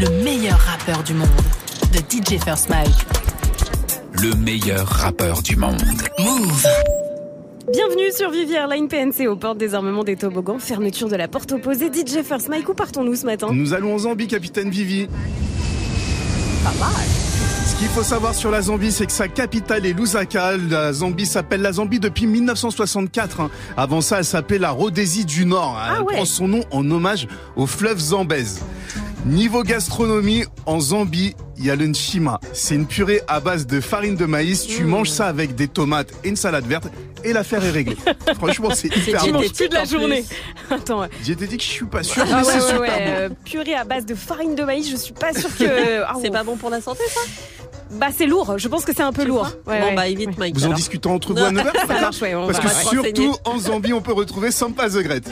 le meilleur rappeur du monde, de DJ First Mike. Le meilleur rappeur du monde. Move. Bienvenue sur Vivière Line PNC aux portes des armements des toboggans. Fermeture de la porte opposée. DJ First Mike, où partons-nous ce matin Nous allons en Zambie, capitaine Vivi. Pas mal. Ce qu'il faut savoir sur la Zambie, c'est que sa capitale est Lusaka. La Zambie s'appelle la Zambie depuis 1964. hein. Avant ça, elle s'appelait la Rhodésie du Nord. Elle Ah ouais. prend son nom en hommage au fleuve Zambèze. Niveau gastronomie, en Zambie, il y a le nchima. C'est une purée à base de farine de maïs. Tu manges ça avec des tomates et une salade verte et l'affaire est réglée. Franchement, c'est hyper Tu bon. manges plus de la journée. Attends. ouais. Diététique, je suis pas sûr, Ah mais ouais, c'est ouais, ouais, bon. euh, purée à base de farine de maïs, je suis pas sûre que. Ah, C'est oh. pas bon pour la santé, ça? Bah, c'est lourd. Je pense que c'est un peu lourd. Ouais, Bon, ouais. bah, évite, Mike. Vous en discutez entre vous à 9h Ça marche, ouais. on Parce que surtout en Zambie, on peut retrouver Sampa the Great.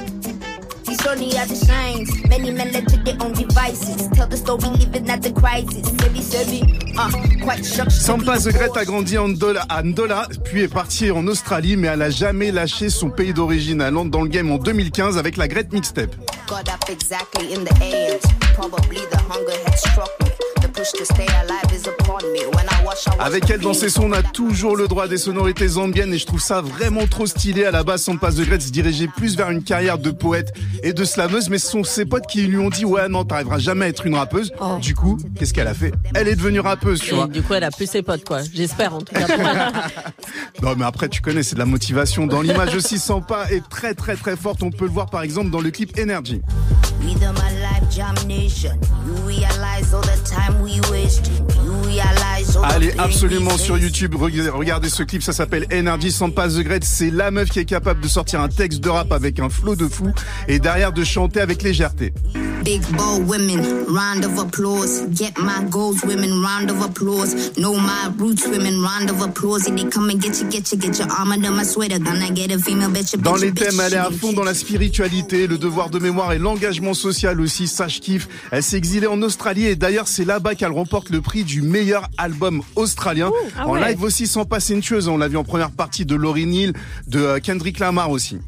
These only are the signs. Many men led to their own devices. Tell the story, living at the crisis. Sebi, sebi, uh, quite shocked. to Sampa the Great a grandi en Ndola, à Ndola, puis est partie en Australie, mais elle a jamais lâché son pays d'origine. Elle entre dans le game en 2015 avec la Great Mixtape. Got up exactly in the AM. Probably the hunger had struck me. Avec elle dans ses sons, on a toujours le droit des sonorités zambiennes et je trouve ça vraiment trop stylé. À la base, Sampa the Great se dirigeait plus vers une carrière de poète et de slameuse, mais ce sont ses potes qui lui ont dit ouais non, t'arriveras jamais à être une rappeuse. Oh. Du coup, qu'est-ce qu'elle a fait? Elle est devenue rappeuse, tu Et vois. du coup, elle a plus ses potes, quoi. J'espère, en tout cas. Non mais après tu connais c'est de la motivation. Dans l'image aussi Sampa est très très très forte. On peut le voir par exemple dans le clip Energy. Rhythm of life, domination. You realize all the time we wasted. You realize all the Allez absolument we sur. YouTube, regardez, ce clip, ça s'appelle Energy Sampa The Great. C'est la meuf qui est capable de sortir un texte de rap avec un flow de fou et derrière de chanter avec légèreté. Big bold women, round of applause. Get my goals, women, round of applause. Know my roots, women, round of applause. If they come and get you, get you, get your arm under my sweater. Gonna get a female, bitch, Dans les bitch, thèmes, elle est à fond dans la spiritualité, le devoir de mémoire et l'engagement social aussi, ça je kiffe. Elle s'est exilée en Australie et d'ailleurs c'est là-bas qu'elle remporte le prix du meilleur album australien. ah en live aussi sans passer une tueuse, on l'a vu en première partie de Laurie Neal, de euh, Kendrick Lamar aussi.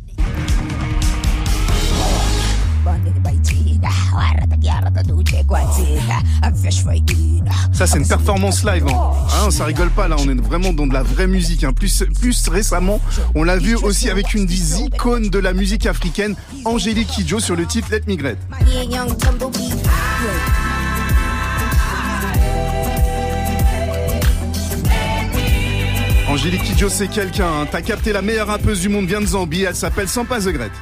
Ça c'est une performance live, hein. Hein, ça rigole pas là, on est vraiment dans de la vraie musique. Hein. Plus, plus récemment, on l'a vu aussi avec une des icônes de la musique africaine, Angélique Kidjo sur le titre Let Me Great. Angélique Kidjo c'est quelqu'un, hein. t'as capté la meilleure rappeuse du monde, vient de Zambie, elle s'appelle Sampa The Great.